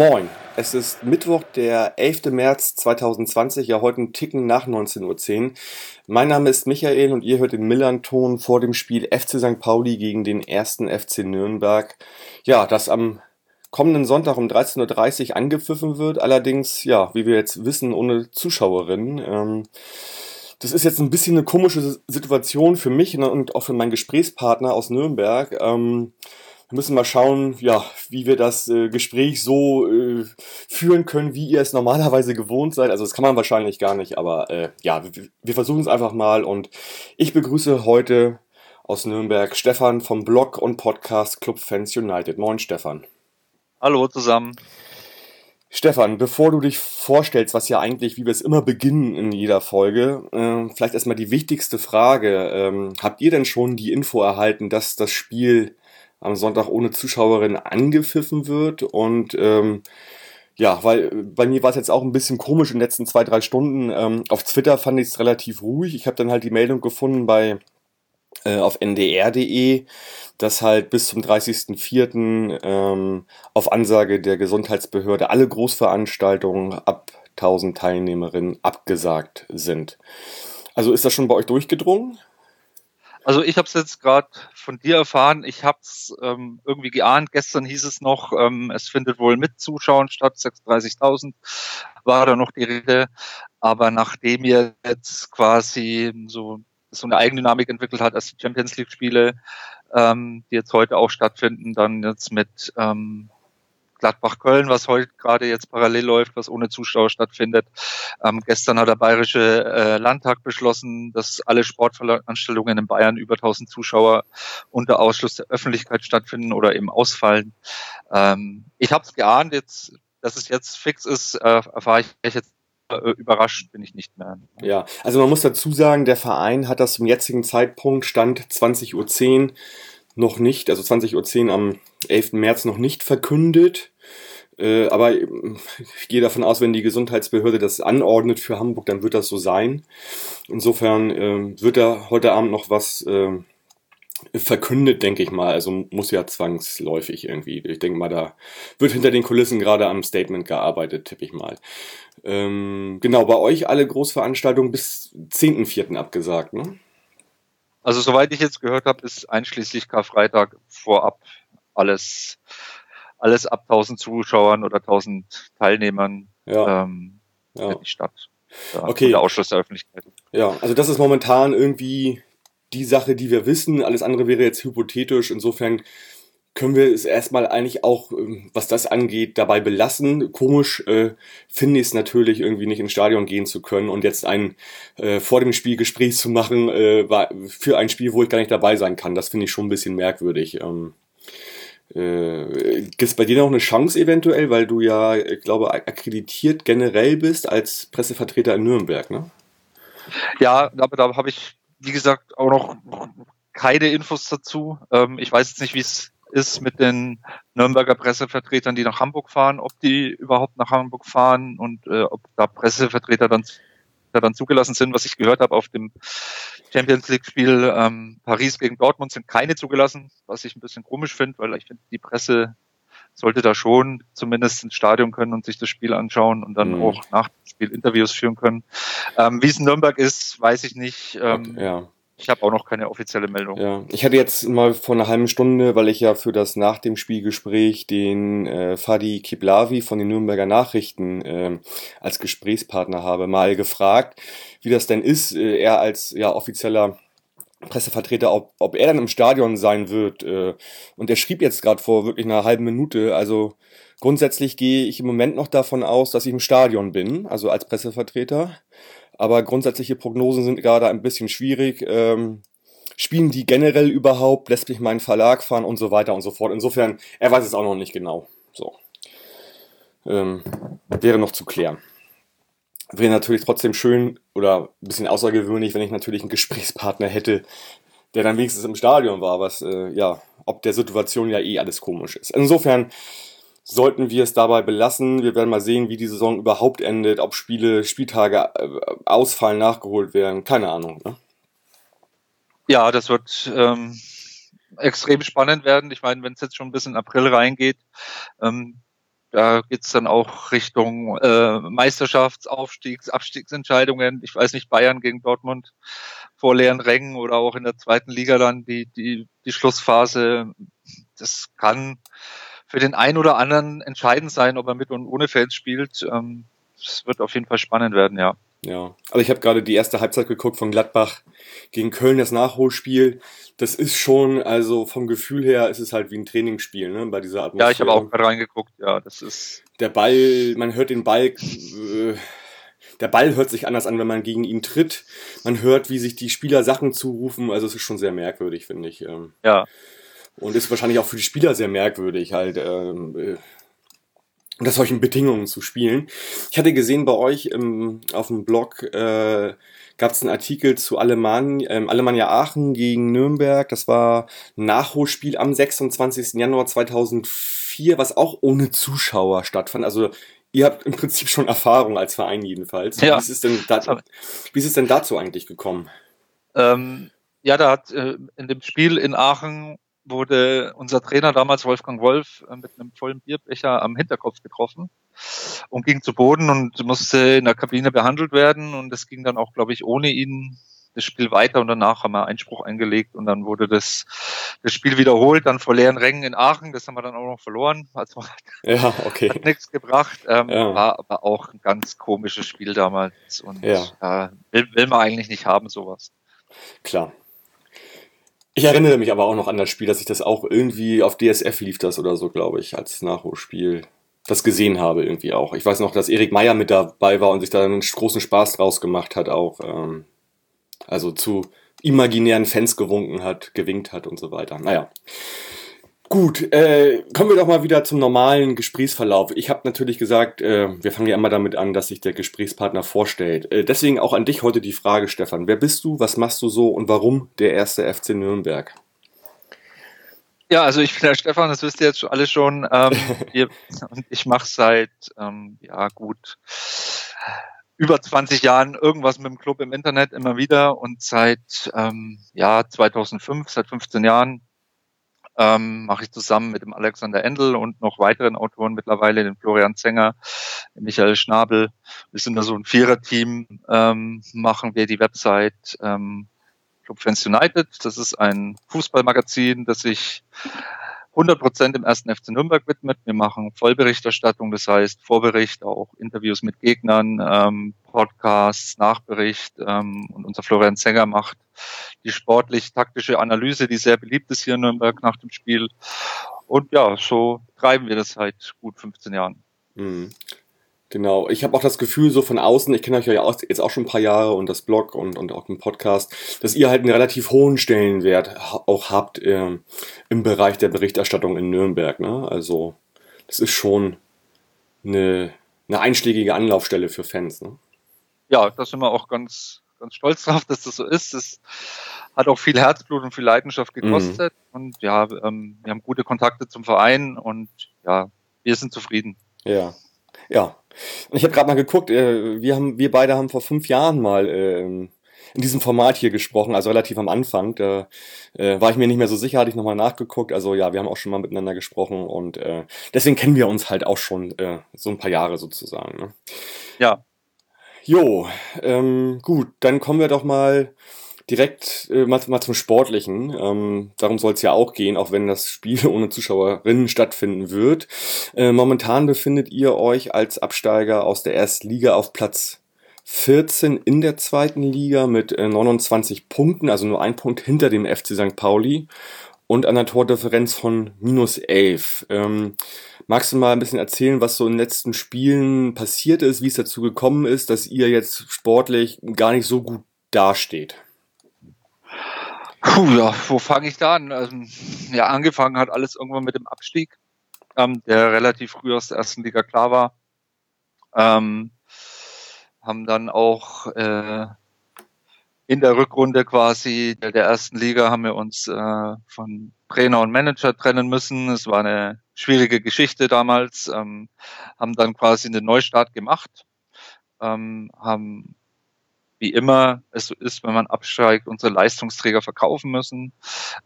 Moin, es ist Mittwoch, der 11. März 2020, ja heute ein Ticken nach 19.10 Uhr. Mein Name ist Michael und ihr hört den Millern-Ton vor dem Spiel FC St. Pauli gegen den ersten FC Nürnberg. Ja, das am kommenden Sonntag um 13.30 Uhr angepfiffen wird, allerdings, ja, wie wir jetzt wissen, ohne Zuschauerinnen. Ähm, das ist jetzt ein bisschen eine komische Situation für mich und auch für meinen Gesprächspartner aus Nürnberg. Ähm, müssen mal schauen, ja, wie wir das äh, Gespräch so äh, führen können, wie ihr es normalerweise gewohnt seid. Also das kann man wahrscheinlich gar nicht, aber äh, ja, wir, wir versuchen es einfach mal und ich begrüße heute aus Nürnberg Stefan vom Blog und Podcast Club Fans United. Moin Stefan. Hallo zusammen. Stefan, bevor du dich vorstellst, was ja eigentlich, wie wir es immer beginnen in jeder Folge, äh, vielleicht erstmal die wichtigste Frage. Ähm, habt ihr denn schon die Info erhalten, dass das Spiel am Sonntag ohne Zuschauerin angepfiffen wird. Und ähm, ja, weil bei mir war es jetzt auch ein bisschen komisch in den letzten zwei, drei Stunden. Ähm, auf Twitter fand ich es relativ ruhig. Ich habe dann halt die Meldung gefunden bei äh, auf ndr.de, dass halt bis zum 30.04. Ähm, auf Ansage der Gesundheitsbehörde alle Großveranstaltungen ab 1000 Teilnehmerinnen abgesagt sind. Also ist das schon bei euch durchgedrungen? Also ich habe es jetzt gerade von dir erfahren. Ich habe es ähm, irgendwie geahnt. Gestern hieß es noch, ähm, es findet wohl mit Zuschauern statt. 36.000 war da noch die Rede. Aber nachdem ihr jetzt quasi so so eine Eigendynamik entwickelt hat, als die Champions League Spiele, ähm, die jetzt heute auch stattfinden, dann jetzt mit ähm, Gladbach-Köln, was heute gerade jetzt parallel läuft, was ohne Zuschauer stattfindet. Ähm, gestern hat der Bayerische äh, Landtag beschlossen, dass alle Sportveranstaltungen in Bayern über 1000 Zuschauer unter Ausschluss der Öffentlichkeit stattfinden oder eben ausfallen. Ähm, ich habe es geahnt, jetzt, dass es jetzt fix ist, äh, erfahre ich jetzt äh, überrascht bin ich nicht mehr. Ja, also man muss dazu sagen, der Verein hat das zum jetzigen Zeitpunkt, Stand 20.10 Uhr, noch nicht, also 20.10 Uhr am 11. März noch nicht verkündet. Äh, aber ich gehe davon aus, wenn die Gesundheitsbehörde das anordnet für Hamburg, dann wird das so sein. Insofern äh, wird da heute Abend noch was äh, verkündet, denke ich mal. Also muss ja zwangsläufig irgendwie. Ich denke mal, da wird hinter den Kulissen gerade am Statement gearbeitet, tippe ich mal. Ähm, genau, bei euch alle Großveranstaltungen bis 10.04. abgesagt, ne? Also soweit ich jetzt gehört habe, ist einschließlich Karfreitag vorab alles, alles ab 1000 Zuschauern oder 1000 Teilnehmern ja. Ähm, ja. die Stadt. Ja, okay. Der Ausschluss der Öffentlichkeit. Ja, also das ist momentan irgendwie die Sache, die wir wissen. Alles andere wäre jetzt hypothetisch. Insofern können wir es erstmal eigentlich auch, ähm, was das angeht, dabei belassen. Komisch äh, finde ich es natürlich irgendwie nicht ins Stadion gehen zu können und jetzt ein äh, vor dem Spiel Gespräch zu machen äh, für ein Spiel, wo ich gar nicht dabei sein kann. Das finde ich schon ein bisschen merkwürdig. Ähm, äh, Gibt es bei dir noch eine Chance eventuell, weil du ja, ich glaube, akkreditiert generell bist als Pressevertreter in Nürnberg, ne? Ja, aber da habe ich, wie gesagt, auch noch keine Infos dazu. Ähm, ich weiß jetzt nicht, wie es ist mit den Nürnberger Pressevertretern, die nach Hamburg fahren, ob die überhaupt nach Hamburg fahren und äh, ob da Pressevertreter dann, dann zugelassen sind. Was ich gehört habe auf dem Champions League-Spiel ähm, Paris gegen Dortmund sind keine zugelassen, was ich ein bisschen komisch finde, weil ich finde, die Presse sollte da schon zumindest ins Stadion können und sich das Spiel anschauen und dann mhm. auch nach dem Spiel Interviews führen können. Ähm, wie es in Nürnberg ist, weiß ich nicht. Ähm, ja. Ich habe auch noch keine offizielle Meldung. Ja, ich hatte jetzt mal vor einer halben Stunde, weil ich ja für das nach dem Spielgespräch den äh, Fadi Kiblavi von den Nürnberger Nachrichten äh, als Gesprächspartner habe, mal gefragt, wie das denn ist, äh, er als ja offizieller Pressevertreter, ob, ob er dann im Stadion sein wird. Äh, und er schrieb jetzt gerade vor wirklich einer halben Minute, also grundsätzlich gehe ich im Moment noch davon aus, dass ich im Stadion bin, also als Pressevertreter. Aber grundsätzliche Prognosen sind gerade ein bisschen schwierig. Ähm, spielen die generell überhaupt? Lässt mich meinen Verlag fahren und so weiter und so fort. Insofern, er weiß es auch noch nicht genau. So. Ähm, wäre noch zu klären. Wäre natürlich trotzdem schön oder ein bisschen außergewöhnlich, wenn ich natürlich einen Gesprächspartner hätte, der dann wenigstens im Stadion war, was äh, ja, ob der Situation ja eh alles komisch ist. Insofern sollten wir es dabei belassen. Wir werden mal sehen, wie die Saison überhaupt endet, ob Spiele, Spieltage äh, ausfallen, nachgeholt werden. Keine Ahnung. Ne? Ja, das wird ähm, extrem spannend werden. Ich meine, wenn es jetzt schon ein bisschen April reingeht, ähm, da geht's dann auch Richtung äh, Meisterschafts-, Aufstiegs-, Abstiegsentscheidungen. Ich weiß nicht, Bayern gegen Dortmund vor leeren Rängen oder auch in der zweiten Liga dann die, die, die Schlussphase. Das kann für den einen oder anderen entscheidend sein, ob er mit und ohne Fans spielt. Ähm, es wird auf jeden Fall spannend werden, ja. Ja, also ich habe gerade die erste Halbzeit geguckt von Gladbach gegen Köln, das Nachholspiel. Das ist schon, also vom Gefühl her ist es halt wie ein Trainingsspiel, ne, bei dieser Atmosphäre. Ja, ich habe auch gerade reingeguckt, ja, das ist. Der Ball, man hört den Ball, äh, der Ball hört sich anders an, wenn man gegen ihn tritt. Man hört, wie sich die Spieler Sachen zurufen, also es ist schon sehr merkwürdig, finde ich. Ähm. Ja. Und ist wahrscheinlich auch für die Spieler sehr merkwürdig, halt, ähm, äh, unter solchen Bedingungen zu spielen. Ich hatte gesehen bei euch im, auf dem Blog äh, gab es einen Artikel zu Alemann, ähm, Alemannia Aachen gegen Nürnberg. Das war ein Nachholspiel am 26. Januar 2004, was auch ohne Zuschauer stattfand. Also ihr habt im Prinzip schon Erfahrung als Verein jedenfalls. Ja. Wie, ist es denn da, wie ist es denn dazu eigentlich gekommen? Ähm, ja, da hat äh, in dem Spiel in Aachen wurde unser Trainer damals Wolfgang Wolf äh, mit einem vollen Bierbecher am Hinterkopf getroffen und ging zu Boden und musste in der Kabine behandelt werden und es ging dann auch, glaube ich, ohne ihn das Spiel weiter und danach haben wir Einspruch eingelegt und dann wurde das, das Spiel wiederholt, dann vor leeren Rängen in Aachen, das haben wir dann auch noch verloren, also ja, okay. hat nichts gebracht, ähm, ja. war aber auch ein ganz komisches Spiel damals und ja. äh, will, will man eigentlich nicht haben, sowas. Klar. Ich erinnere mich aber auch noch an das Spiel, dass ich das auch irgendwie auf DSF lief das oder so, glaube ich, als Nachholspiel das gesehen habe irgendwie auch. Ich weiß noch, dass Erik Meyer mit dabei war und sich da einen großen Spaß draus gemacht hat auch. Ähm, also zu imaginären Fans gewunken hat, gewinkt hat und so weiter. Naja. Gut, äh, kommen wir doch mal wieder zum normalen Gesprächsverlauf. Ich habe natürlich gesagt, äh, wir fangen ja immer damit an, dass sich der Gesprächspartner vorstellt. Äh, deswegen auch an dich heute die Frage, Stefan. Wer bist du, was machst du so und warum der erste FC Nürnberg? Ja, also ich bin der Stefan, das wisst ihr jetzt alle schon. Ähm, ihr, und ich mache seit ähm, ja gut über 20 Jahren irgendwas mit dem Club im Internet immer wieder und seit ähm, ja 2005, seit 15 Jahren ähm, mache ich zusammen mit dem Alexander Endel und noch weiteren Autoren mittlerweile, den Florian Zenger, den Michael Schnabel. Wir sind da so ein Viererteam, ähm, machen wir die Website ähm, Club Fans United. Das ist ein Fußballmagazin, das sich 100% im ersten FC Nürnberg widmet. Wir machen Vollberichterstattung, das heißt Vorbericht, auch Interviews mit Gegnern, ähm, Podcasts, Nachbericht ähm, und unser Florian Zenger macht die sportlich-taktische Analyse, die sehr beliebt ist hier in Nürnberg nach dem Spiel. Und ja, so treiben wir das seit gut 15 Jahren. Mhm. Genau, ich habe auch das Gefühl, so von außen, ich kenne euch ja jetzt auch schon ein paar Jahre und das Blog und, und auch den Podcast, dass ihr halt einen relativ hohen Stellenwert auch habt äh, im Bereich der Berichterstattung in Nürnberg. Ne? Also das ist schon eine, eine einschlägige Anlaufstelle für Fans. Ne? Ja, da sind wir auch ganz, ganz stolz drauf, dass das so ist. Es hat auch viel Herzblut und viel Leidenschaft gekostet. Mhm. Und ja, ähm, wir haben gute Kontakte zum Verein und ja, wir sind zufrieden. Ja, ja. Und ich habe gerade mal geguckt, äh, wir, haben, wir beide haben vor fünf Jahren mal äh, in diesem Format hier gesprochen, also relativ am Anfang. Da äh, war ich mir nicht mehr so sicher, hatte ich nochmal nachgeguckt. Also ja, wir haben auch schon mal miteinander gesprochen und äh, deswegen kennen wir uns halt auch schon äh, so ein paar Jahre sozusagen. Ne? Ja. Jo, ähm, gut, dann kommen wir doch mal direkt äh, mal, mal zum Sportlichen. Ähm, darum soll es ja auch gehen, auch wenn das Spiel ohne Zuschauerinnen stattfinden wird. Äh, momentan befindet ihr euch als Absteiger aus der ersten Liga auf Platz 14 in der zweiten Liga mit äh, 29 Punkten, also nur ein Punkt hinter dem FC St. Pauli und einer Tordifferenz von minus 11. Ähm, magst du mal ein bisschen erzählen, was so in den letzten Spielen passiert ist, wie es dazu gekommen ist, dass ihr jetzt sportlich gar nicht so gut dasteht? Puh, ja, wo fange ich da an? Also, ja, angefangen hat alles irgendwann mit dem Abstieg, ähm, der relativ früh aus der ersten Liga klar war. Ähm, haben dann auch äh, in der Rückrunde quasi der, ersten Liga haben wir uns äh, von Trainer und Manager trennen müssen. Es war eine schwierige Geschichte damals, ähm, haben dann quasi einen Neustart gemacht, ähm, haben wie immer es so ist, wenn man absteigt, unsere Leistungsträger verkaufen müssen,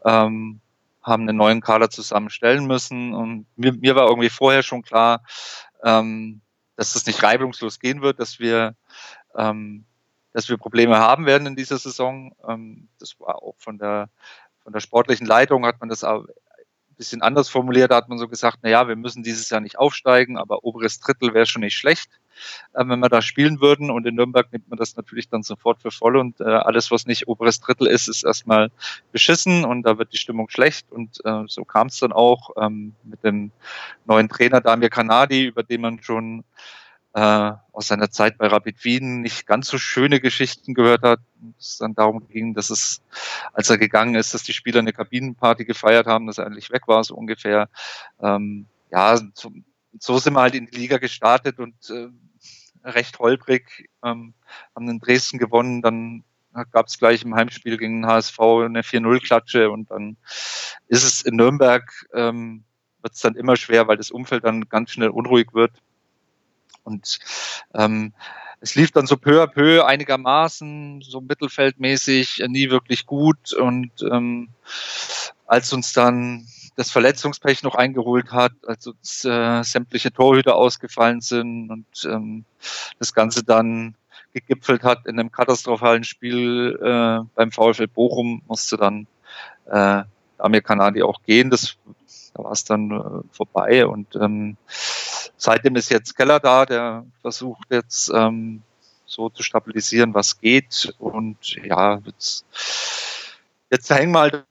ähm, haben einen neuen Kader zusammenstellen müssen und mir, mir war irgendwie vorher schon klar, ähm, dass das nicht reibungslos gehen wird, dass wir ähm, dass wir Probleme haben werden in dieser Saison. Ähm, das war auch von der von der sportlichen Leitung hat man das auch bisschen anders formuliert. Da hat man so gesagt, na ja, wir müssen dieses Jahr nicht aufsteigen, aber oberes Drittel wäre schon nicht schlecht, äh, wenn wir da spielen würden. Und in Nürnberg nimmt man das natürlich dann sofort für voll. Und äh, alles, was nicht oberes Drittel ist, ist erstmal beschissen und da wird die Stimmung schlecht. Und äh, so kam es dann auch ähm, mit dem neuen Trainer Damir Kanadi, über den man schon äh, aus seiner Zeit bei Rapid Wien nicht ganz so schöne Geschichten gehört hat. Es dann darum ging, dass es, als er gegangen ist, dass die Spieler eine Kabinenparty gefeiert haben, dass er eigentlich weg war, so ungefähr. Ähm, ja, so, so sind wir halt in die Liga gestartet und äh, recht holprig, ähm, haben in Dresden gewonnen, dann gab es gleich im Heimspiel gegen den HSV eine 4-0-Klatsche und dann ist es in Nürnberg, ähm, wird es dann immer schwer, weil das Umfeld dann ganz schnell unruhig wird. Und ähm, es lief dann so peu à peu einigermaßen, so mittelfeldmäßig, äh, nie wirklich gut. Und ähm, als uns dann das Verletzungspech noch eingeholt hat, als uns äh, sämtliche Torhüter ausgefallen sind und ähm, das Ganze dann gegipfelt hat in einem katastrophalen Spiel äh, beim VfL Bochum, musste dann äh, Amir Kanadi auch gehen. Das, da war es dann äh, vorbei und ähm, Seitdem ist jetzt Keller da, der versucht jetzt ähm, so zu stabilisieren, was geht. Und ja, jetzt, jetzt hängen wir halt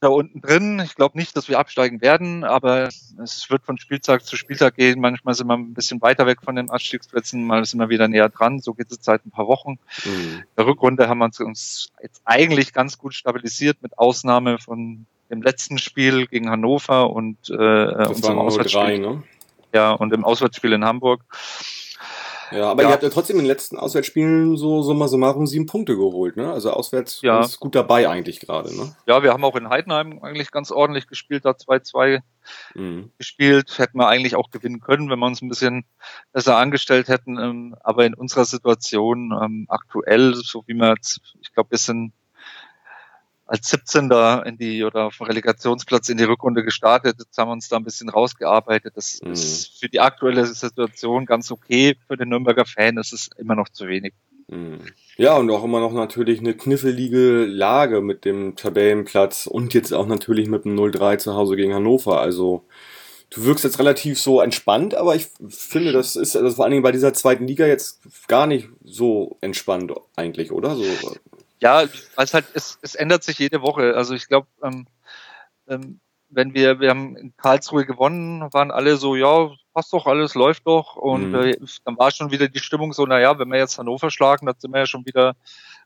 da unten drin. Ich glaube nicht, dass wir absteigen werden, aber es wird von Spieltag zu Spieltag gehen. Manchmal sind wir ein bisschen weiter weg von den Abstiegsplätzen, mal sind wir wieder näher dran. So geht es seit ein paar Wochen. Mhm. Der Rückrunde haben wir uns jetzt eigentlich ganz gut stabilisiert, mit Ausnahme von dem letzten Spiel gegen Hannover und äh, das unserem Auswärtsspiel. Drei, ne? Ja, und im Auswärtsspiel in Hamburg. Ja, aber ja. ihr habt ja trotzdem in den letzten Auswärtsspielen so summa summarum sieben Punkte geholt, ne? Also auswärts ja. ist gut dabei eigentlich gerade, ne? Ja, wir haben auch in Heidenheim eigentlich ganz ordentlich gespielt, da 2-2 mhm. gespielt. Hätten wir eigentlich auch gewinnen können, wenn wir uns ein bisschen besser angestellt hätten. Ähm, aber in unserer Situation ähm, aktuell, so wie wir jetzt, ich glaube, sind als 17. in die oder auf dem Relegationsplatz in die Rückrunde gestartet. Jetzt haben wir uns da ein bisschen rausgearbeitet. Das mhm. ist für die aktuelle Situation ganz okay. Für den Nürnberger Fan ist es immer noch zu wenig. Mhm. Ja, und auch immer noch natürlich eine kniffelige Lage mit dem Tabellenplatz und jetzt auch natürlich mit dem 0-3 zu Hause gegen Hannover. Also du wirkst jetzt relativ so entspannt, aber ich finde, das ist also vor allen Dingen bei dieser zweiten Liga jetzt gar nicht so entspannt eigentlich, oder? So, ja, es halt, es, es ändert sich jede Woche. Also ich glaube, ähm, ähm, wenn wir, wir haben in Karlsruhe gewonnen, waren alle so, ja, passt doch, alles läuft doch. Und mhm. äh, dann war schon wieder die Stimmung so, naja, wenn wir jetzt Hannover schlagen, dann sind wir ja schon wieder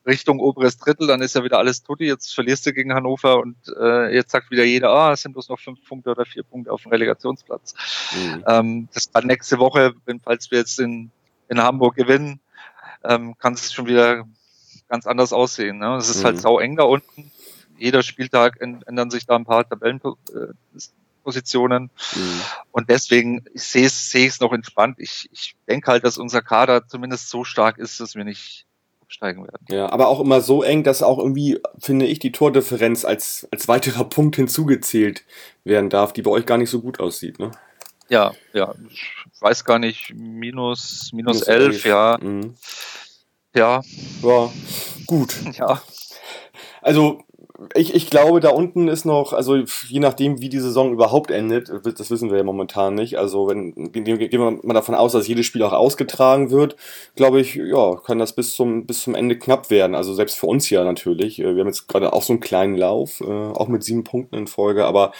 Richtung oberes Drittel, dann ist ja wieder alles tutti, jetzt verlierst du gegen Hannover und äh, jetzt sagt wieder jeder, ah, es sind bloß noch fünf Punkte oder vier Punkte auf dem Relegationsplatz. Mhm. Ähm, das war nächste Woche, wenn, falls wir jetzt in, in Hamburg gewinnen, ähm, kann es schon wieder ganz anders aussehen. Ne? Es ist halt mhm. halt sau eng da unten. Jeder Spieltag ändern sich da ein paar Tabellenpositionen. Mhm. Und deswegen ich sehe es sehe es noch entspannt. Ich, ich denke halt, dass unser Kader zumindest so stark ist, dass wir nicht absteigen werden. Ja, aber auch immer so eng, dass auch irgendwie, finde ich, die Tordifferenz als, als weiterer Punkt hinzugezählt werden darf, die bei euch gar nicht so gut aussieht, ne? Ja, ja, ich weiß gar nicht, minus, minus, minus 11, 11, ja. Mhm. Ja. Ja, gut. Ja. Also, ich, ich glaube, da unten ist noch, also je nachdem, wie die Saison überhaupt endet, das wissen wir ja momentan nicht. Also, wenn gehen wir mal davon aus, dass jedes Spiel auch ausgetragen wird, glaube ich, ja, kann das bis zum, bis zum Ende knapp werden. Also selbst für uns ja natürlich. Wir haben jetzt gerade auch so einen kleinen Lauf, äh, auch mit sieben Punkten in Folge, aber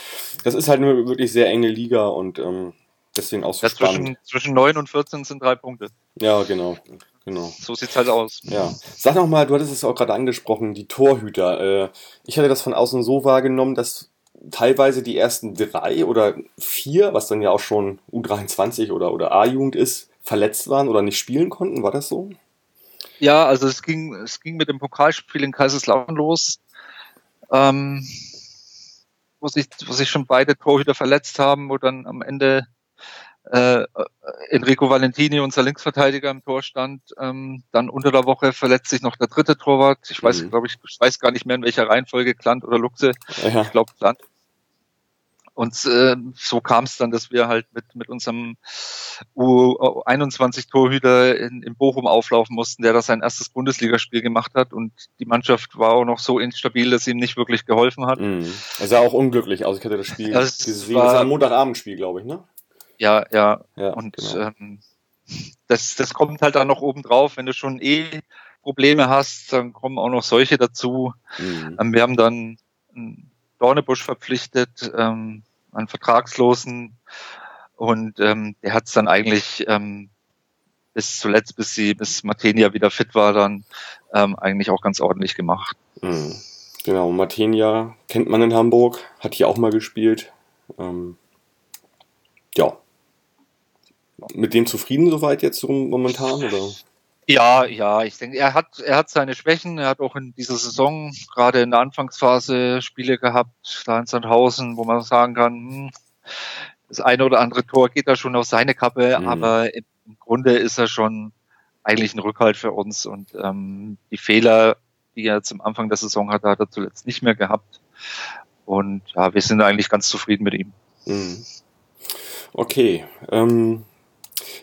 das ist halt eine wirklich sehr enge Liga und ähm, deswegen auch so ja, spannend. Zwischen, zwischen 9 und 14 sind drei Punkte. Ja, genau. Genau. So sieht's halt aus. Ja. Sag noch mal, du hattest es auch gerade angesprochen, die Torhüter. Äh, ich hatte das von außen so wahrgenommen, dass teilweise die ersten drei oder vier, was dann ja auch schon U23 oder, oder A-Jugend ist, verletzt waren oder nicht spielen konnten. War das so? Ja, also es ging, es ging mit dem Pokalspiel in Kaiserslautern los. Ähm, wo sich, wo sich schon beide Torhüter verletzt haben, wo dann am Ende äh, Enrico Valentini, unser Linksverteidiger im Tor stand. Ähm, dann unter der Woche verletzt sich noch der dritte Torwart. Ich weiß, mhm. glaube ich, ich weiß gar nicht mehr in welcher Reihenfolge, Klant oder Luxe. Ja. Ich glaube Klant. Und äh, so kam es dann, dass wir halt mit, mit unserem U21-Torhüter in, in Bochum auflaufen mussten, der da sein erstes Bundesligaspiel gemacht hat. Und die Mannschaft war auch noch so instabil, dass ihm nicht wirklich geholfen hat. Mhm. Er sah auch unglücklich aus. Ich hatte das Spiel das gesehen. War, das war ein Montagabendspiel, glaube ich, ne? Ja, ja. ja und genau. ähm, das, das kommt halt dann noch oben drauf, wenn du schon eh Probleme hast, dann kommen auch noch solche dazu. Mhm. Ähm, wir haben dann Dornebusch verpflichtet, ähm, einen Vertragslosen und ähm, der hat es dann eigentlich ähm, bis zuletzt, bis sie, bis Martenia wieder fit war, dann ähm, eigentlich auch ganz ordentlich gemacht. Mhm. Genau, Martenia kennt man in Hamburg, hat hier auch mal gespielt. Ähm, ja. Mit dem zufrieden soweit jetzt momentan, oder? Ja, ja, ich denke, er hat, er hat seine Schwächen. Er hat auch in dieser Saison, gerade in der Anfangsphase, Spiele gehabt, da in Sandhausen, wo man sagen kann, hm, das eine oder andere Tor geht da schon auf seine Kappe, mhm. aber im, Grunde ist er schon eigentlich ein Rückhalt für uns und ähm, die Fehler, die er zum Anfang der Saison hatte, hat er zuletzt nicht mehr gehabt. Und ja, wir sind eigentlich ganz zufrieden mit ihm. Mhm. Okay. Ähm,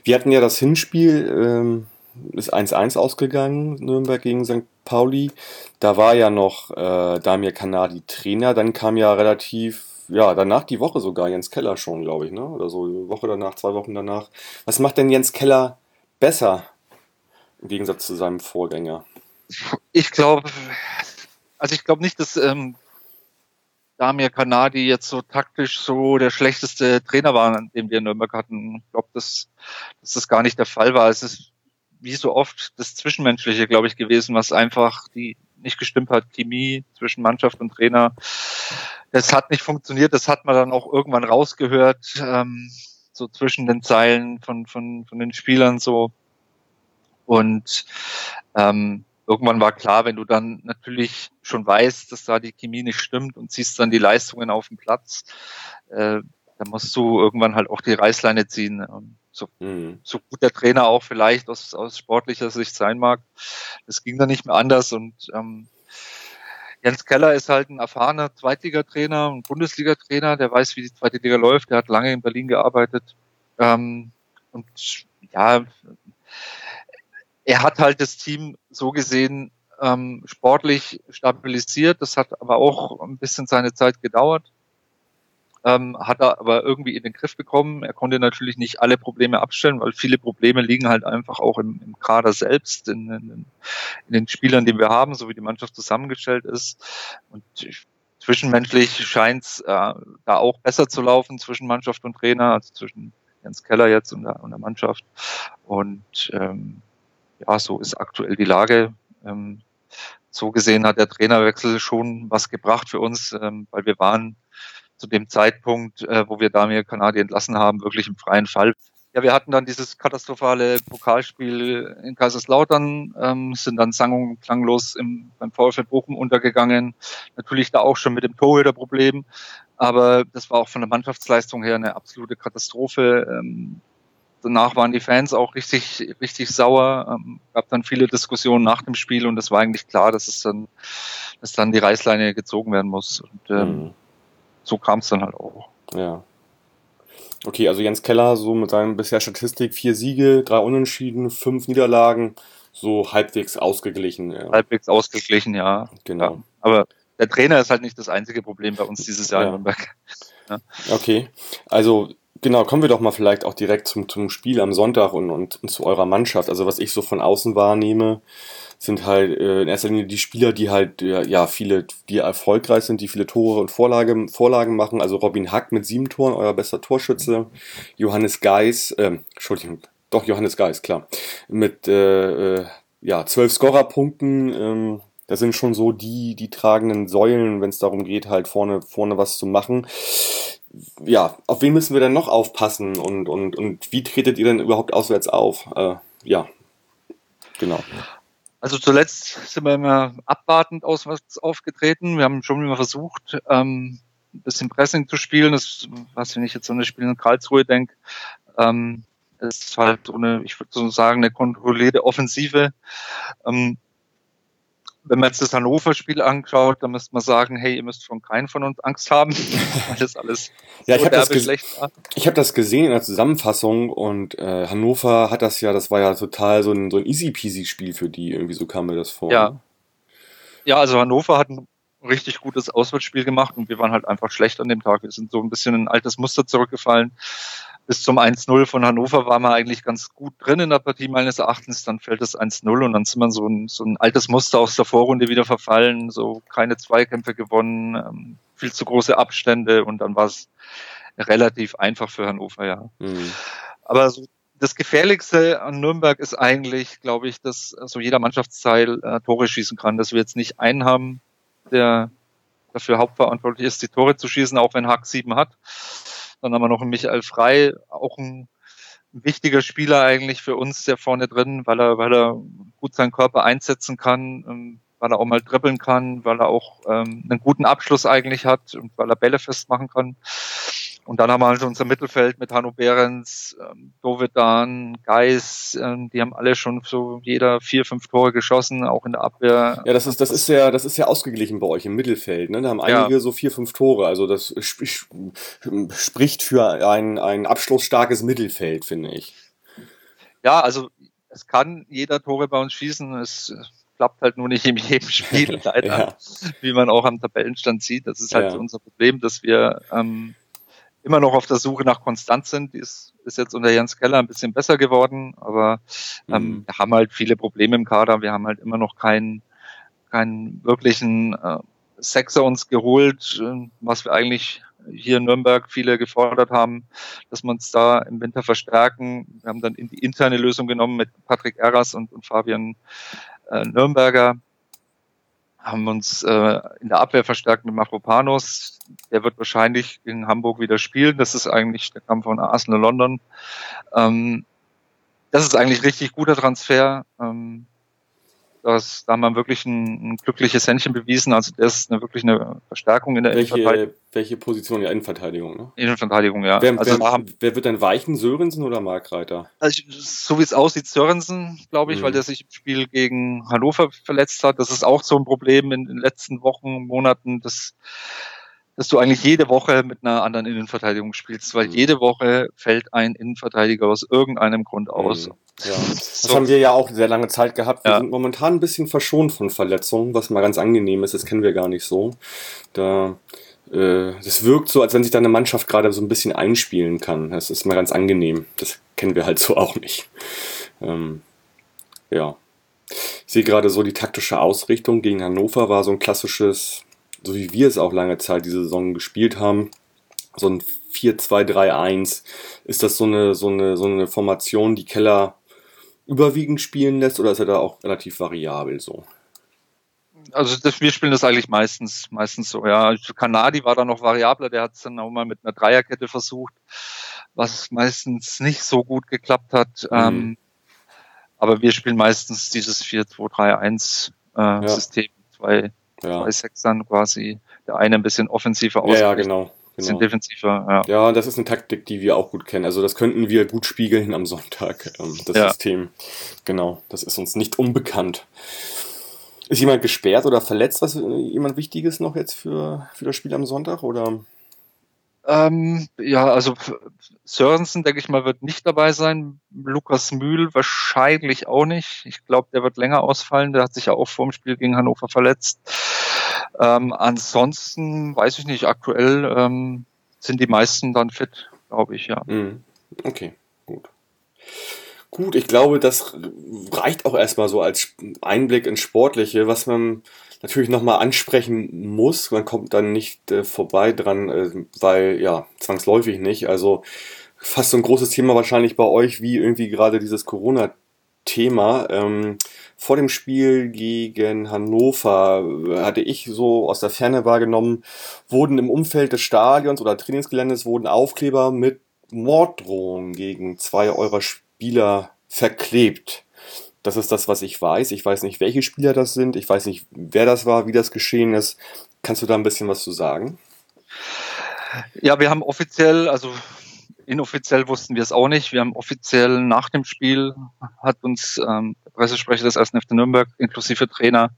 wir hatten ja das Hinspiel. Ähm ist 1-1 ausgegangen, Nürnberg gegen St. Pauli. Da war ja noch äh, Damir Kanadi Trainer. Dann kam ja relativ, ja, danach die Woche sogar Jens Keller schon, glaube ich, ne? Oder so, eine Woche danach, zwei Wochen danach. Was macht denn Jens Keller besser im Gegensatz zu seinem Vorgänger? Ich glaube, also ich glaube nicht, dass ähm, Damir Kanadi jetzt so taktisch so der schlechteste Trainer war, den wir in Nürnberg hatten. Ich glaube, dass, dass das gar nicht der Fall war. Es ist wie so oft das Zwischenmenschliche, glaube ich, gewesen, was einfach die nicht gestimmt hat, Chemie zwischen Mannschaft und Trainer. Das hat nicht funktioniert, das hat man dann auch irgendwann rausgehört, ähm, so zwischen den Zeilen von, von, von den Spielern so. Und ähm, irgendwann war klar, wenn du dann natürlich schon weißt, dass da die Chemie nicht stimmt und siehst dann die Leistungen auf dem Platz, äh, dann musst du irgendwann halt auch die Reißleine ziehen. So, mhm. so gut der Trainer auch vielleicht aus, aus sportlicher Sicht sein mag. Das ging dann nicht mehr anders und ähm, Jens Keller ist halt ein erfahrener Zweitligatrainer, ein Bundesliga-Trainer, der weiß, wie die zweite Liga läuft, der hat lange in Berlin gearbeitet. Ähm, und ja, er hat halt das Team so gesehen ähm, sportlich stabilisiert. Das hat aber auch ein bisschen seine Zeit gedauert ähm, hat er aber irgendwie in den Griff bekommen. Er konnte natürlich nicht alle Probleme abstellen, weil viele Probleme liegen halt einfach auch im, im Kader selbst, in, in, in, den Spielern, die wir haben, so wie die Mannschaft zusammengestellt ist. Und zwischenmenschlich scheint es äh, da auch besser zu laufen zwischen Mannschaft und Trainer, also zwischen Jens Keller jetzt und der, und der Mannschaft. Und ähm, ja, so ist aktuell die Lage. Ähm, so gesehen hat der Trainerwechsel schon was gebracht für uns, ähm, weil wir waren zu dem Zeitpunkt, äh, wo wir Damir Kanadi entlassen haben, wirklich im freien Fall. Ja, wir hatten dann dieses katastrophale Pokalspiel in Kaiserslautern, ähm, sind dann sang- und klanglos im, beim VfL Bochum untergegangen. Natürlich da auch schon mit dem Torhüter-Problem, aber das war auch von der Mannschaftsleistung her eine absolute Katastrophe. Ähm, danach waren die Fans auch richtig, richtig sauer. Ähm, gab dann viele Diskussionen nach dem Spiel und es war eigentlich klar, dass es dann, dass dann die Reißleine gezogen werden muss. Und, ähm, mhm so kam es dann halt auch. Ja. Okay, also Jens Keller, so mit seinen bisher Statistik, vier Siege, drei Unentschieden, fünf Niederlagen, so halbwegs ausgeglichen. Ja. Halbwegs ausgeglichen, ja. Genau. Ja, aber der Trainer ist halt nicht das einzige Problem bei uns dieses Jahr ja. in Nürnberg. Ja. Okay, also genau, kommen wir doch mal vielleicht auch direkt zum, zum Spiel am Sonntag und, und, und zu eurer Mannschaft. Also was ich so von außen wahrnehme, sind halt äh, in erster Linie die Spieler, die halt äh, ja viele, die erfolgreich sind, die viele Tore und Vorlage, Vorlagen machen. Also Robin Hack mit sieben Toren, euer bester Torschütze. Johannes Geis, äh, Entschuldigung, doch Johannes Geis, klar, mit äh, äh, ja zwölf Scorerpunkten. Ähm, das sind schon so die die tragenden Säulen, wenn es darum geht, halt vorne vorne was zu machen. Ja, auf wen müssen wir denn noch aufpassen und und und wie tretet ihr denn überhaupt auswärts auf? Äh, ja, genau. Also zuletzt sind wir immer abwartend aus was aufgetreten. Wir haben schon immer versucht, ähm, ein bisschen Pressing zu spielen. Das, was wenn ich jetzt so eine Spiel in Karlsruhe denke, ähm, ist halt so eine, ich würde so sagen, eine kontrollierte Offensive. Ähm, wenn man jetzt das Hannover-Spiel anschaut, dann müsste man sagen, hey, ihr müsst von keinen von uns Angst haben, weil das alles ja, so ich habe das, ich hab das gesehen in der Zusammenfassung und äh, Hannover hat das ja, das war ja total so ein, so ein easy-peasy-Spiel für die, irgendwie so kam mir das vor. Ja, ja also Hannover hat ein richtig gutes Auswärtsspiel gemacht und wir waren halt einfach schlecht an dem Tag. Wir sind so ein bisschen in ein altes Muster zurückgefallen bis zum 1-0 von Hannover war man eigentlich ganz gut drin in der Partie meines Erachtens. Dann fällt es 1-0 und dann sind wir so ein, so ein altes Muster aus der Vorrunde wieder verfallen, so keine Zweikämpfe gewonnen, ähm, viel zu große Abstände und dann war es relativ einfach für Hannover, ja. Mhm. Aber so das Gefährlichste an Nürnberg ist eigentlich, glaube ich, dass so jeder Mannschaftsteil äh, Tore schießen kann, dass wir jetzt nicht einen haben, der dafür hauptverantwortlich ist, die Tore zu schießen, auch wenn Hack sieben hat. Dann haben wir noch einen Michael Frei, auch ein wichtiger Spieler eigentlich für uns der vorne drin, weil er, weil er gut seinen Körper einsetzen kann, ähm, weil er auch mal dribbeln kann, weil er auch ähm, einen guten Abschluss eigentlich hat und weil er Bälle festmachen kann. Und dann haben wir halt unser Mittelfeld mit Hanno Behrens, ähm, Dovedan, Geis, ähm, die haben alle schon so jeder vier, fünf Tore geschossen, auch in der Abwehr. Ja, das ist, das ist ja, das ist ja ausgeglichen bei euch im Mittelfeld, ne? Da haben einige ja. so vier, fünf Tore. Also das sp spricht für ein, ein abschlussstarkes Mittelfeld, finde ich. Ja, also es kann jeder Tore bei uns schießen. Es klappt halt nur nicht in jedem Spiel, leider, ja. wie man auch am Tabellenstand sieht. Das ist halt ja. unser Problem, dass wir ähm, immer noch auf der Suche nach Konstanz sind. Die ist, ist jetzt unter Jens Keller ein bisschen besser geworden, aber ähm, mhm. wir haben halt viele Probleme im Kader. Wir haben halt immer noch keinen, keinen wirklichen äh, Sechser uns geholt, äh, was wir eigentlich hier in Nürnberg viele gefordert haben, dass wir uns da im Winter verstärken. Wir haben dann in die interne Lösung genommen mit Patrick Erras und, und Fabian äh, Nürnberger haben uns äh, in der Abwehr verstärkt mit Mafropanos. Der wird wahrscheinlich in Hamburg wieder spielen. Das ist eigentlich, der kam von Arsenal London. Ähm, das ist eigentlich richtig guter Transfer. Ähm, das, da haben wir wirklich ein, ein glückliches Händchen bewiesen. Also das ist eine, wirklich eine Verstärkung in der welche, Innenverteidigung. Welche Position? Ja, Innenverteidigung, ne? Innenverteidigung, ja. Wer, also wer, wer wird denn weichen, Sörensen oder Markreiter? Also so wie es aussieht, Sörensen, glaube ich, mhm. weil der sich im Spiel gegen Hannover verletzt hat. Das ist auch so ein Problem in den letzten Wochen, Monaten. Das dass du eigentlich jede Woche mit einer anderen Innenverteidigung spielst, weil mhm. jede Woche fällt ein Innenverteidiger aus irgendeinem Grund aus. Mhm. Ja, das so. haben wir ja auch sehr lange Zeit gehabt. Wir ja. sind momentan ein bisschen verschont von Verletzungen, was mal ganz angenehm ist. Das kennen wir gar nicht so. Da, äh, das wirkt so, als wenn sich da eine Mannschaft gerade so ein bisschen einspielen kann. Das ist mal ganz angenehm. Das kennen wir halt so auch nicht. Ähm, ja. Ich sehe gerade so die taktische Ausrichtung gegen Hannover war so ein klassisches so wie wir es auch lange Zeit diese Saison gespielt haben, so ein 4-2-3-1, ist das so eine, so eine, so eine Formation, die Keller überwiegend spielen lässt oder ist er da auch relativ variabel so? Also das, wir spielen das eigentlich meistens, meistens so, ja. Kanadi war da noch variabler, der hat es dann auch mal mit einer Dreierkette versucht, was meistens nicht so gut geklappt hat. Mhm. Ähm, aber wir spielen meistens dieses 4-2-3-1 äh, ja. System, zwei ja. zwei Sechsern quasi. Der eine ein bisschen offensiver aus. Ja, ja, genau. Ein bisschen genau. defensiver, ja. Ja, das ist eine Taktik, die wir auch gut kennen. Also das könnten wir gut spiegeln am Sonntag, ähm, das ja. System. Genau, das ist uns nicht unbekannt. Ist jemand gesperrt oder verletzt? Was äh, jemand Wichtiges noch jetzt für, für das Spiel am Sonntag? Oder? Ähm, ja, also Sörensen, denke ich mal, wird nicht dabei sein. Lukas Mühl wahrscheinlich auch nicht. Ich glaube, der wird länger ausfallen. Der hat sich ja auch vor dem Spiel gegen Hannover verletzt. Ähm, ansonsten weiß ich nicht, aktuell ähm, sind die meisten dann fit, glaube ich, ja. Mhm. Okay, gut. Gut, ich glaube, das reicht auch erstmal so als Einblick ins Sportliche, was man natürlich nochmal ansprechen muss. Man kommt dann nicht äh, vorbei dran, äh, weil ja, zwangsläufig nicht. Also fast so ein großes Thema wahrscheinlich bei euch wie irgendwie gerade dieses Corona-Thema. Ähm, vor dem Spiel gegen Hannover äh, hatte ich so aus der Ferne wahrgenommen, wurden im Umfeld des Stadions oder Trainingsgeländes wurden Aufkleber mit Morddrohungen gegen zwei eurer Spieler verklebt. Das ist das, was ich weiß. Ich weiß nicht, welche Spieler das sind. Ich weiß nicht, wer das war, wie das geschehen ist. Kannst du da ein bisschen was zu sagen? Ja, wir haben offiziell, also inoffiziell wussten wir es auch nicht. Wir haben offiziell nach dem Spiel hat uns ähm, der Pressesprecher des 1. FC Nürnberg inklusive Trainer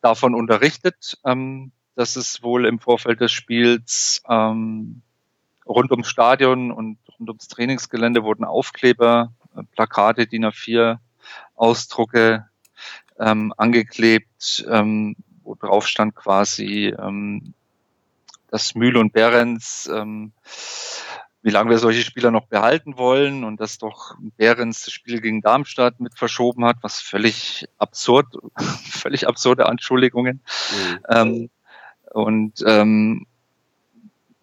davon unterrichtet, ähm, dass es wohl im Vorfeld des Spiels ähm, rund ums Stadion und rund ums Trainingsgelände wurden Aufkleber, äh, Plakate, DIN A4, Ausdrucke ähm, angeklebt, ähm, wo drauf stand quasi, ähm, dass Mühle und Behrens, ähm, wie lange wir solche Spieler noch behalten wollen und dass doch Behrens das Spiel gegen Darmstadt mit verschoben hat, was völlig absurd, völlig absurde Anschuldigungen. Mhm. Ähm, und ähm,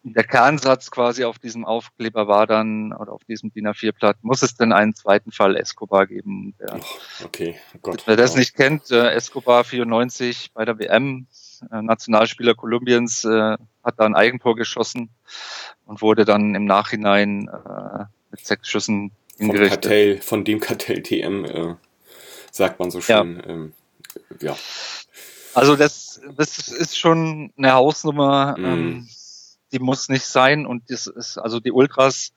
der Kernsatz quasi auf diesem Aufkleber war dann, oder auf diesem DIN A4-Blatt, muss es denn einen zweiten Fall Escobar geben? Der, okay, oh Gott. Wer das nicht kennt, äh, Escobar 94 bei der WM, äh, Nationalspieler Kolumbiens, äh, hat da ein Eigentor geschossen und wurde dann im Nachhinein äh, mit sechs Schüssen hingerichtet. Kartell, von dem Kartell TM, äh, sagt man so schön. Ja. Ähm, ja. Also das, das ist schon eine Hausnummer. Mm. Ähm, die muss nicht sein. Und das ist, also die Ultras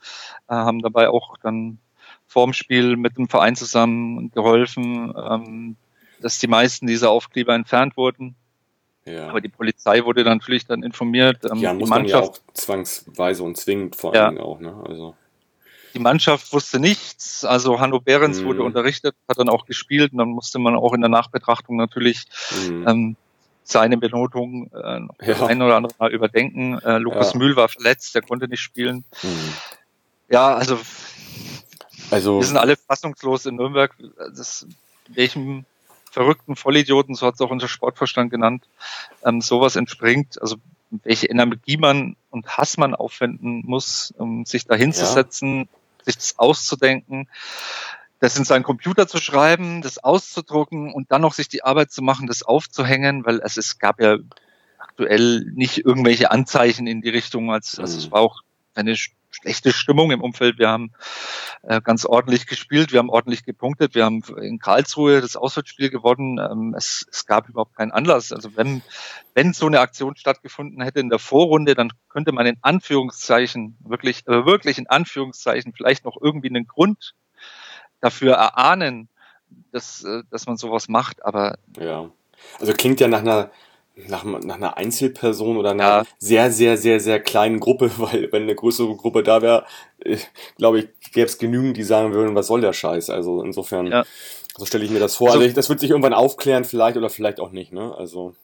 äh, haben dabei auch dann vorm Spiel mit dem Verein zusammen geholfen, ähm, dass die meisten dieser Aufkleber entfernt wurden. Ja. Aber die Polizei wurde dann natürlich dann informiert. Ähm, ja, muss man ja auch zwangsweise und zwingend vor allem ja. auch, ne? Also. Die Mannschaft wusste nichts. Also Hanno Behrens mhm. wurde unterrichtet, hat dann auch gespielt und dann musste man auch in der Nachbetrachtung natürlich mhm. ähm, seine Benotung äh, ja. ein oder andere Mal überdenken. Äh, Lukas ja. Mühl war verletzt, der konnte nicht spielen. Mhm. Ja, also, also wir sind alle fassungslos in Nürnberg. Das, welchem verrückten Vollidioten, so hat es auch unser Sportverstand genannt, ähm, sowas entspringt. Also welche Energie man und Hass man aufwenden muss, um sich da hinzusetzen, ja. sich das auszudenken das in seinen Computer zu schreiben, das auszudrucken und dann noch sich die Arbeit zu machen, das aufzuhängen, weil es, es gab ja aktuell nicht irgendwelche Anzeichen in die Richtung, als, also es mhm. war auch eine schlechte Stimmung im Umfeld. Wir haben äh, ganz ordentlich gespielt, wir haben ordentlich gepunktet, wir haben in Karlsruhe das Auswärtsspiel gewonnen. Ähm, es, es gab überhaupt keinen Anlass. Also wenn, wenn so eine Aktion stattgefunden hätte in der Vorrunde, dann könnte man in Anführungszeichen, wirklich, äh, wirklich in Anführungszeichen vielleicht noch irgendwie einen Grund dafür erahnen, dass, äh, dass man sowas macht, aber. Ja. Also klingt ja nach einer, nach, nach einer Einzelperson oder einer ja. sehr, sehr, sehr, sehr kleinen Gruppe, weil wenn eine größere Gruppe da wäre, äh, glaube ich, gäbe es genügend, die sagen würden, was soll der Scheiß? Also insofern, ja. so stelle ich mir das vor. Also, also das wird sich irgendwann aufklären, vielleicht oder vielleicht auch nicht, ne? Also.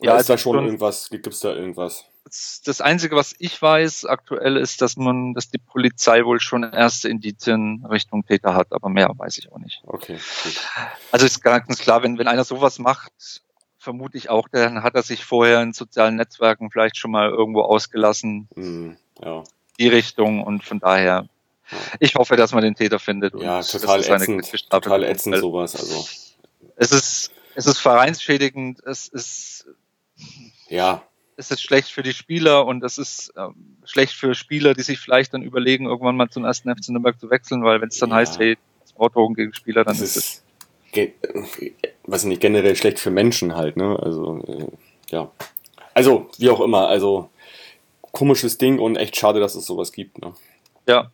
Oder ja, ist da schon, schon irgendwas, gibt es da irgendwas? Das Einzige, was ich weiß aktuell, ist, dass man, dass die Polizei wohl schon erste Indizien Richtung Täter hat, aber mehr weiß ich auch nicht. Okay. Gut. Also ist ganz klar, wenn, wenn einer sowas macht, vermute ich auch, dann hat er sich vorher in sozialen Netzwerken vielleicht schon mal irgendwo ausgelassen. Mm, ja. Die Richtung und von daher, ja. ich hoffe, dass man den Täter findet. ja, total ätzend, total ätzend sowas, also. Es ist, es ist vereinsschädigend, es ist, ja, es ist schlecht für die Spieler und es ist ähm, schlecht für Spieler, die sich vielleicht dann überlegen, irgendwann mal zum ersten FC Nürnberg zu wechseln, weil wenn es dann ja. heißt, hey, Sportdrogen gegen Spieler, dann das ist es. Was nicht generell schlecht für Menschen halt, ne? Also, äh, ja. Also, wie auch immer, also komisches Ding und echt schade, dass es sowas gibt, ne? Ja,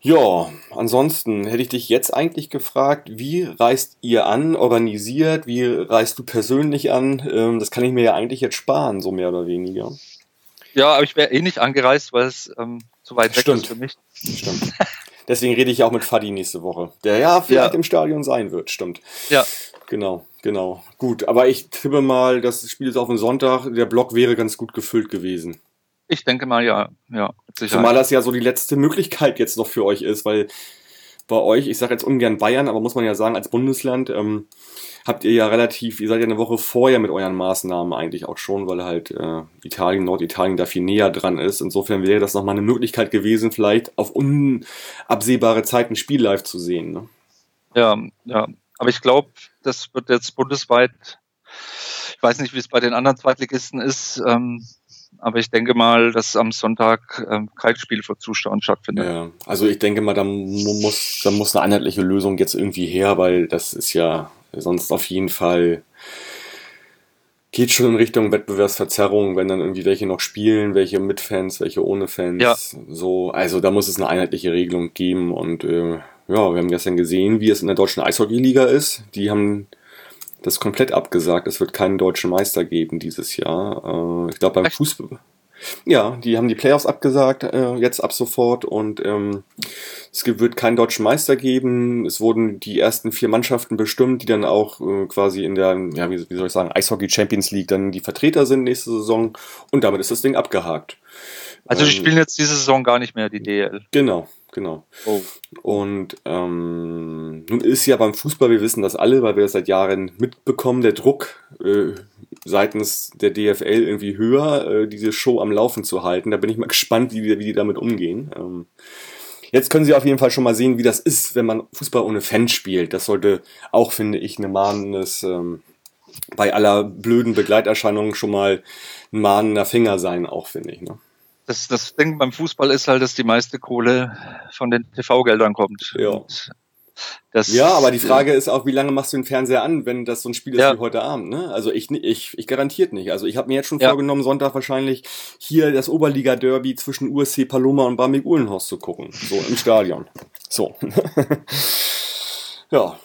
ja, ansonsten hätte ich dich jetzt eigentlich gefragt, wie reist ihr an, organisiert, wie reist du persönlich an? Ähm, das kann ich mir ja eigentlich jetzt sparen, so mehr oder weniger. Ja, aber ich wäre eh nicht angereist, weil es ähm, zu weit weg Stimmt. ist für mich. Stimmt. Deswegen rede ich auch mit Fadi nächste Woche, der ja vielleicht ja. im Stadion sein wird. Stimmt. Ja. Genau, genau. Gut, aber ich tippe mal, das Spiel ist auf den Sonntag. Der Block wäre ganz gut gefüllt gewesen. Ich denke mal, ja. ja Zumal das ja so die letzte Möglichkeit jetzt noch für euch ist, weil bei euch, ich sage jetzt ungern Bayern, aber muss man ja sagen, als Bundesland ähm, habt ihr ja relativ, ihr seid ja eine Woche vorher mit euren Maßnahmen eigentlich auch schon, weil halt äh, Italien, Norditalien da viel näher dran ist. Insofern wäre das nochmal eine Möglichkeit gewesen, vielleicht auf unabsehbare Zeit ein Spiel live zu sehen. Ne? Ja, ja. Aber ich glaube, das wird jetzt bundesweit, ich weiß nicht, wie es bei den anderen Zweitligisten ist, ähm, aber ich denke mal, dass am Sonntag ähm, kein Spiel vor Zuschauern stattfindet. Ja, also ich denke mal, da muss, da muss eine einheitliche Lösung jetzt irgendwie her, weil das ist ja sonst auf jeden Fall geht schon in Richtung Wettbewerbsverzerrung, wenn dann irgendwie welche noch spielen, welche mit Fans, welche ohne Fans. Ja. So, also da muss es eine einheitliche Regelung geben und äh, ja, wir haben gestern gesehen, wie es in der deutschen Eishockeyliga ist. Die haben das komplett abgesagt. Es wird keinen deutschen Meister geben dieses Jahr. Äh, ich glaube beim? Fußball. Ja, die haben die Playoffs abgesagt, äh, jetzt ab sofort und ähm, es wird keinen deutschen Meister geben. Es wurden die ersten vier Mannschaften bestimmt, die dann auch äh, quasi in der, ja, wie, wie soll ich sagen, Eishockey Champions League dann die Vertreter sind nächste Saison und damit ist das Ding abgehakt. Also die Ähm, spielen jetzt diese Saison gar nicht mehr die DL. Genau, genau. Oh. Und ähm, nun ist ja beim Fußball, wir wissen das alle, weil wir das seit Jahren mitbekommen, der Druck äh, seitens der DFL irgendwie höher, äh, diese Show am Laufen zu halten. Da bin ich mal gespannt, wie die, wie die damit umgehen. Ähm, jetzt können Sie auf jeden Fall schon mal sehen, wie das ist, wenn man Fußball ohne Fans spielt. Das sollte auch, finde ich, eine mahnendes, ähm, bei aller blöden Begleiterscheinungen schon mal ein mahnender Finger sein, auch finde ich. Ne? Das, das Ding beim Fußball ist halt, dass die meiste Kohle von den TV-Geldern kommt. Ja. Das, Ja, aber die Frage ist auch, wie lange machst du den Fernseher an, wenn das so ein Spiel ist Ja. wie heute Abend, ne? Also ich, ich, ich garantiert nicht. Also ich habe mir jetzt schon Ja. vorgenommen, Sonntag wahrscheinlich hier das Oberliga-Derby zwischen USC Paloma und Barmig Uhlenhorst zu gucken. So im Stadion. So. ja.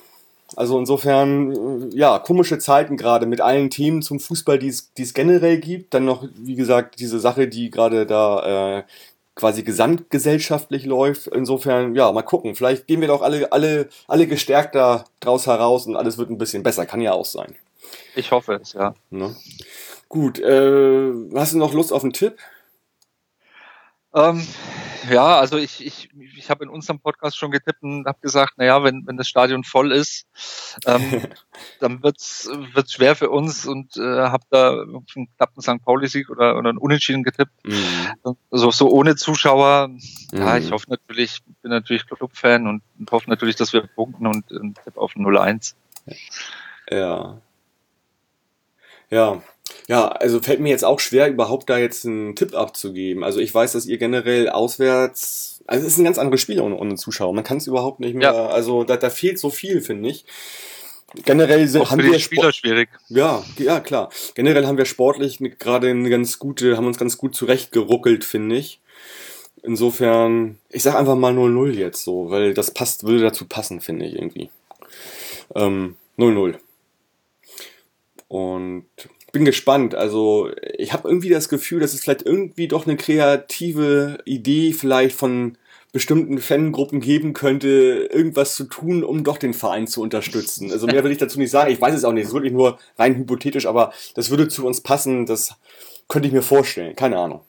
Also insofern, äh, ja, komische Zeiten gerade mit allen Themen zum Fußball, die es die es generell gibt. Dann noch, wie gesagt, diese Sache, die gerade da äh, quasi gesamtgesellschaftlich läuft. Insofern, ja, mal gucken. Vielleicht gehen wir doch alle, alle, alle gestärkt da draus heraus und alles wird ein bisschen besser. Kann ja auch sein. Ich hoffe es, ja. Ne? Gut, äh, hast du noch Lust auf einen Tipp? Ähm, ja, also ich, ich, ich habe in unserem Podcast schon getippt und habe gesagt, naja, wenn, wenn das Stadion voll ist, ähm, dann wird's wird's schwer für uns und äh, habe da einen knappen St. Pauli-Sieg oder, oder einen Unentschieden getippt. Mhm. Also so ohne Zuschauer. Ja, Mhm. ich hoffe natürlich, bin natürlich Club-Fan und, und hoffe natürlich, dass wir punkten und, und tippe auf ein 0-1. Ja. Ja. Ja, also fällt mir jetzt auch schwer, überhaupt da jetzt einen Tipp abzugeben. Also ich weiß, dass ihr generell auswärts, also es ist ein ganz anderes Spiel ohne, ohne Zuschauer. Man kann es überhaupt nicht mehr, Ja. also da, da fehlt so viel, finde ich. Generell sind, haben wir Spieler Sport, schwierig. ja, ja, klar. Generell haben wir sportlich gerade eine ganz gute, haben uns ganz gut zurechtgeruckelt, finde ich. Insofern, ich sag einfach mal 0-0 jetzt so, weil das passt, würde dazu passen, finde ich irgendwie. Ähm, 0-0. Und bin gespannt. Also, ich habe irgendwie das Gefühl, dass es vielleicht irgendwie doch eine kreative Idee vielleicht von bestimmten Fangruppen geben könnte, irgendwas zu tun, um doch den Verein zu unterstützen. Also mehr will ich dazu nicht sagen. Ich weiß es auch nicht. Es ist wirklich nur rein hypothetisch, aber das würde zu uns passen. Das könnte ich mir vorstellen. Keine Ahnung.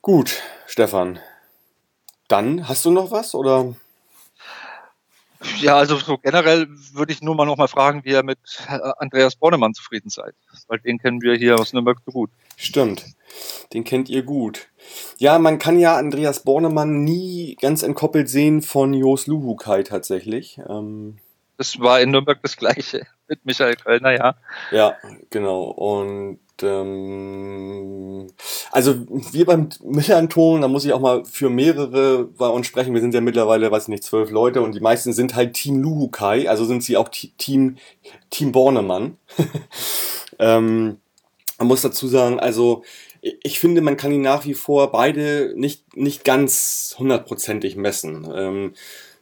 Gut, Stefan. Dann hast du noch was oder? Ja, also so generell würde ich nur mal noch mal fragen, wie ihr mit äh, Andreas Bornemann zufrieden seid. Weil den kennen wir hier aus Nürnberg so gut. Stimmt. Den kennt ihr gut. Ja, man kann ja Andreas Bornemann nie ganz entkoppelt sehen von Jos Luhukai tatsächlich. Ähm, Das war in Nürnberg das Gleiche mit Michael Kölner, ja. ja, genau. Und ähm, also wir beim Millanton, da muss ich auch mal für mehrere bei uns sprechen. Wir sind ja mittlerweile, weiß ich nicht, zwölf Leute und die meisten sind halt Team Luhukai, also sind sie auch Team Team Bornemann. ähm, man muss dazu sagen, also ich finde, man kann ihn nach wie vor beide nicht, nicht ganz hundertprozentig messen. Ähm,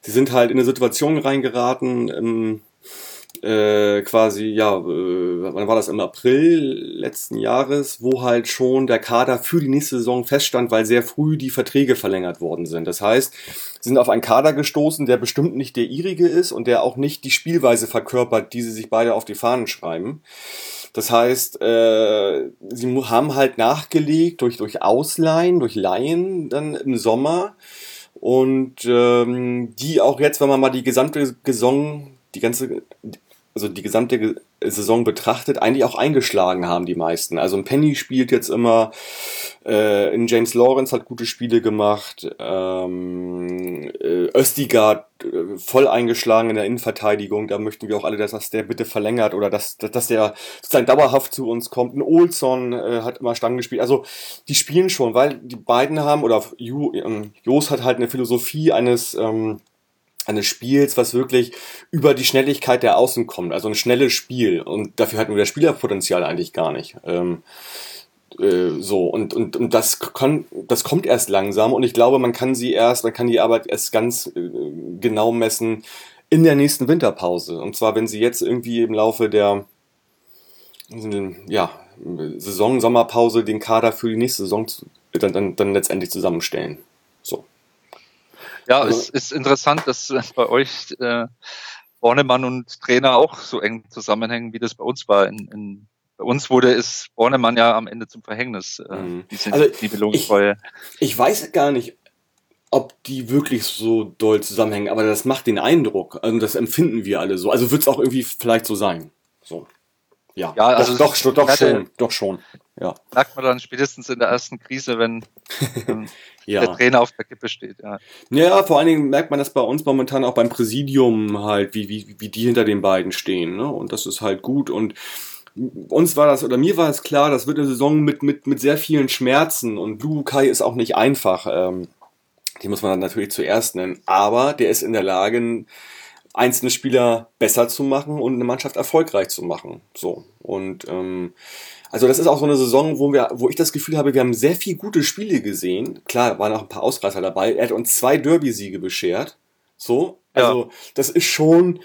sie sind halt in eine Situation reingeraten, ähm, äh, quasi, ja, äh, wann war das? Im April letzten Jahres, wo halt schon der Kader für die nächste Saison feststand, weil sehr früh die Verträge verlängert worden sind. Das heißt, sie sind auf einen Kader gestoßen, der bestimmt nicht der ihrige ist und der auch nicht die Spielweise verkörpert, die sie sich beide auf die Fahnen schreiben. Das heißt, äh, sie haben halt nachgelegt durch, durch Ausleihen, durch Laien dann im Sommer. Und ähm, die auch jetzt, wenn man mal die gesamte Saison, die ganze, also die gesamte Ge- Saison betrachtet, eigentlich auch eingeschlagen haben, die meisten. Also ein Penny spielt jetzt immer, äh, in James Lawrence hat gute Spiele gemacht, ähm, äh, Östigard äh, voll eingeschlagen in der Innenverteidigung, da möchten wir auch alle, dass das der bitte verlängert oder dass, dass, dass der sozusagen dauerhaft zu uns kommt. Ein Olson äh, hat immer Stangen gespielt. Also die spielen schon, weil die beiden haben, oder Ju, ähm, Jos hat halt eine Philosophie eines ähm, eines Spiels, was wirklich über die Schnelligkeit der Außen kommt. Also ein schnelles Spiel. Und dafür hat nur das Spielerpotenzial eigentlich gar nicht. Ähm, äh, so, und, und, und das, kann, das kommt erst langsam und ich glaube, man kann sie erst, man kann die Arbeit erst ganz äh, genau messen in der nächsten Winterpause. Und zwar, wenn sie jetzt irgendwie im Laufe der ja, Saison, Sommerpause den Kader für die nächste Saison dann, dann, dann letztendlich zusammenstellen. Ja, also, es ist interessant, dass bei euch äh, Bornemann und Trainer auch so eng zusammenhängen, wie das bei uns war. In, in, bei uns wurde es Bornemann ja am Ende zum Verhängnis, äh, mhm. diese also Nibelungentreue. Ich, ich weiß gar nicht, ob die wirklich so doll zusammenhängen, aber das macht den Eindruck. Also das empfinden wir alle so. Also wird es auch irgendwie vielleicht so sein. So. Ja, ja also doch, doch, doch schon, doch schon. Ja. Merkt man dann spätestens in der ersten Krise, wenn ähm, ja. der Trainer auf der Kippe steht. Ja. ja, vor allen Dingen merkt man das bei uns momentan auch beim Präsidium halt, wie, wie, wie die hinter den beiden stehen. Ne? Und das ist halt gut. Und uns war das, oder mir war es klar, das wird eine Saison mit, mit, mit sehr vielen Schmerzen. Und Blue Kai ist auch nicht einfach. Ähm, die muss man dann natürlich zuerst nennen. Aber der ist in der Lage, einzelne Spieler besser zu machen und eine Mannschaft erfolgreich zu machen. So. Und ähm, also das ist auch so eine Saison, wo wir, wo ich das Gefühl habe, wir haben sehr viele gute Spiele gesehen. Klar, waren auch ein paar Ausreißer dabei. Er hat uns zwei Derby-Siege beschert. So. Also, ja. das ist schon,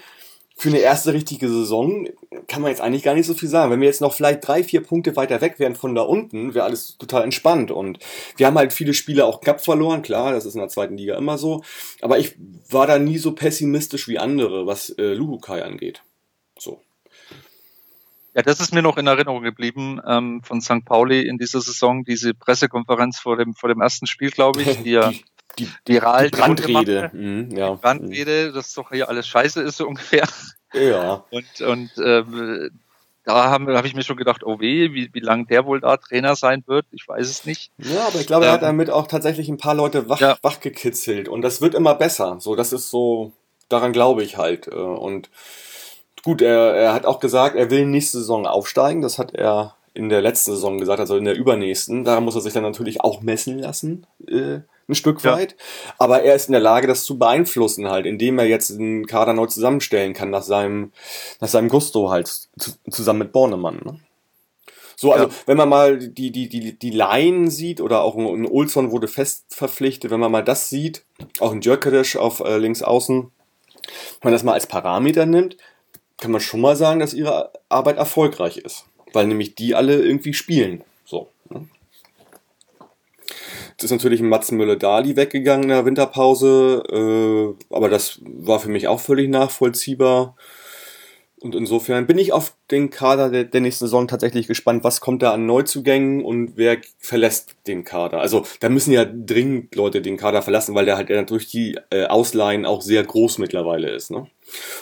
für eine erste richtige Saison kann man jetzt eigentlich gar nicht so viel sagen. Wenn wir jetzt noch vielleicht drei, vier Punkte weiter weg wären von da unten, wäre alles total entspannt. Und wir haben halt viele Spiele auch Cup verloren, klar, das ist in der zweiten Liga immer so. Aber ich war da nie so pessimistisch wie andere, was äh, Luhukai angeht. Ja, das ist mir noch in Erinnerung geblieben ähm, von St. Pauli in dieser Saison, diese Pressekonferenz vor dem, vor dem ersten Spiel, glaube ich, die ja die, die, die Brandrede. Mhm, ja. Die Brandrede, dass doch hier alles scheiße ist, so ungefähr. Ja. Und, und ähm, da habe hab ich mir schon gedacht, oh weh, wie, wie lange der wohl da Trainer sein wird, ich weiß es nicht. Ja, aber ich glaube, er hat ähm, damit auch tatsächlich ein paar Leute wach, ja. wachgekitzelt und das wird immer besser. So, das ist so, daran glaube ich halt. Äh, und gut, er, er hat auch gesagt, er will nächste Saison aufsteigen. Das hat er in der letzten Saison gesagt, also in der übernächsten. Da muss er sich dann natürlich auch messen lassen. Äh, ein Stück ja. weit. Aber er ist in der Lage, das zu beeinflussen halt, indem er jetzt einen Kader neu zusammenstellen kann, nach seinem, nach seinem Gusto halt, zu, zusammen mit Bornemann. Ne? So, also ja. wenn man mal die, die, die, die Laien sieht oder auch ein, Olson wurde fest verpflichtet, wenn man mal das sieht, auch ein Djörkerisch auf äh, links außen, wenn man das mal als Parameter nimmt, kann man schon mal sagen, dass ihre Arbeit erfolgreich ist. Weil nämlich die alle irgendwie spielen. So. Ne? ist natürlich Mats Müller-Dali weggegangen in der Winterpause, äh, aber das war für mich auch völlig nachvollziehbar. Und insofern bin ich auf den Kader der, der nächsten Saison tatsächlich gespannt, was kommt da an Neuzugängen und wer verlässt den Kader. Also da müssen ja dringend Leute den Kader verlassen, weil der halt durch die äh, Ausleihen auch sehr groß mittlerweile ist. Ne?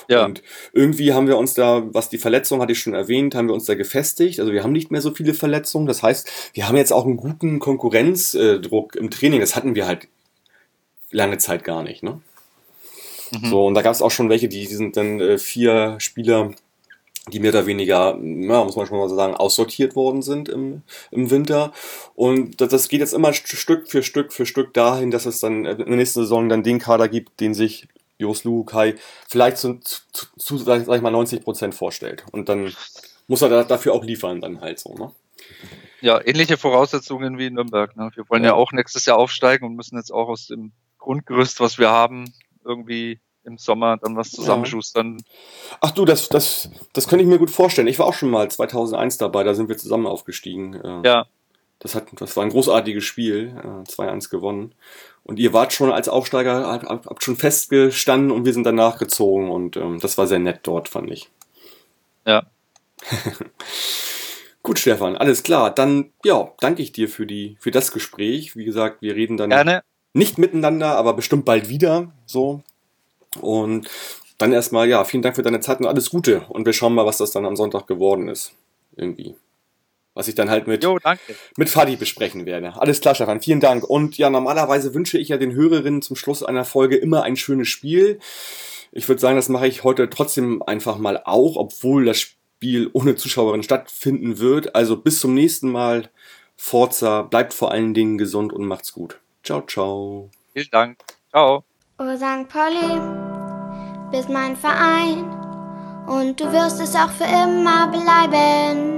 Ja. Und irgendwie haben wir uns da, was die Verletzung hatte ich schon erwähnt, haben wir uns da gefestigt. Also wir haben nicht mehr so viele Verletzungen. Das heißt, wir haben jetzt auch einen guten Konkurrenzdruck im Training. Das hatten wir halt lange Zeit gar nicht. Ne? Mhm. So, und da gab es auch schon welche, die, die sind dann äh, vier Spieler, die mehr oder weniger, ja, muss man schon mal so sagen, aussortiert worden sind im, im Winter. Und das, das geht jetzt immer Stück für Stück für Stück dahin, dass es dann in der nächsten Saison dann den Kader gibt, den sich Jos Lukai vielleicht zu, zu, zu, sag ich mal, 90 Prozent vorstellt. Und dann muss er dafür auch liefern, dann halt so, ne? Ja, ähnliche Voraussetzungen wie in Nürnberg. Ne? Wir wollen ja. ja auch nächstes Jahr aufsteigen und müssen jetzt auch aus dem Grundgerüst, was wir haben, irgendwie im Sommer dann was zusammenschustern. Ach du, das, das, das könnte ich mir gut vorstellen. Ich war auch schon mal 2001 dabei, da sind wir zusammen aufgestiegen. Äh, ja. Das, hat, das war ein großartiges Spiel, 2-1 äh, gewonnen. Und ihr wart schon als Aufsteiger, habt, habt schon festgestanden und wir sind danach gezogen und ähm, das war sehr nett dort, fand ich. Ja. Gut, Stefan, alles klar. Dann, ja, danke ich dir für die, für das Gespräch. Wie gesagt, wir reden dann Gerne. nicht miteinander, aber bestimmt bald wieder. So. Und dann erstmal, ja, vielen Dank für deine Zeit und alles Gute. Und wir schauen mal, was das dann am Sonntag geworden ist. Irgendwie. Was ich dann halt mit, jo, mit Fadi besprechen werde. Alles klar, Stefan. Vielen Dank. Und ja, normalerweise wünsche ich ja den Hörerinnen zum Schluss einer Folge immer ein schönes Spiel. Ich würde sagen, das mache ich heute trotzdem einfach mal auch, obwohl das Spiel ohne Zuschauerin stattfinden wird. Also bis zum nächsten Mal. Forza, bleibt vor allen Dingen gesund und macht's gut. Ciao, ciao. Vielen Dank. Ciao. Oh St. Pauli, bist mein Verein und du wirst es auch für immer bleiben,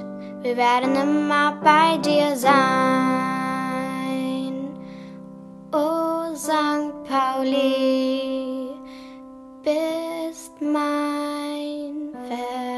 Wir werden immer bei dir sein. O St. Pauli, bist mein Fest.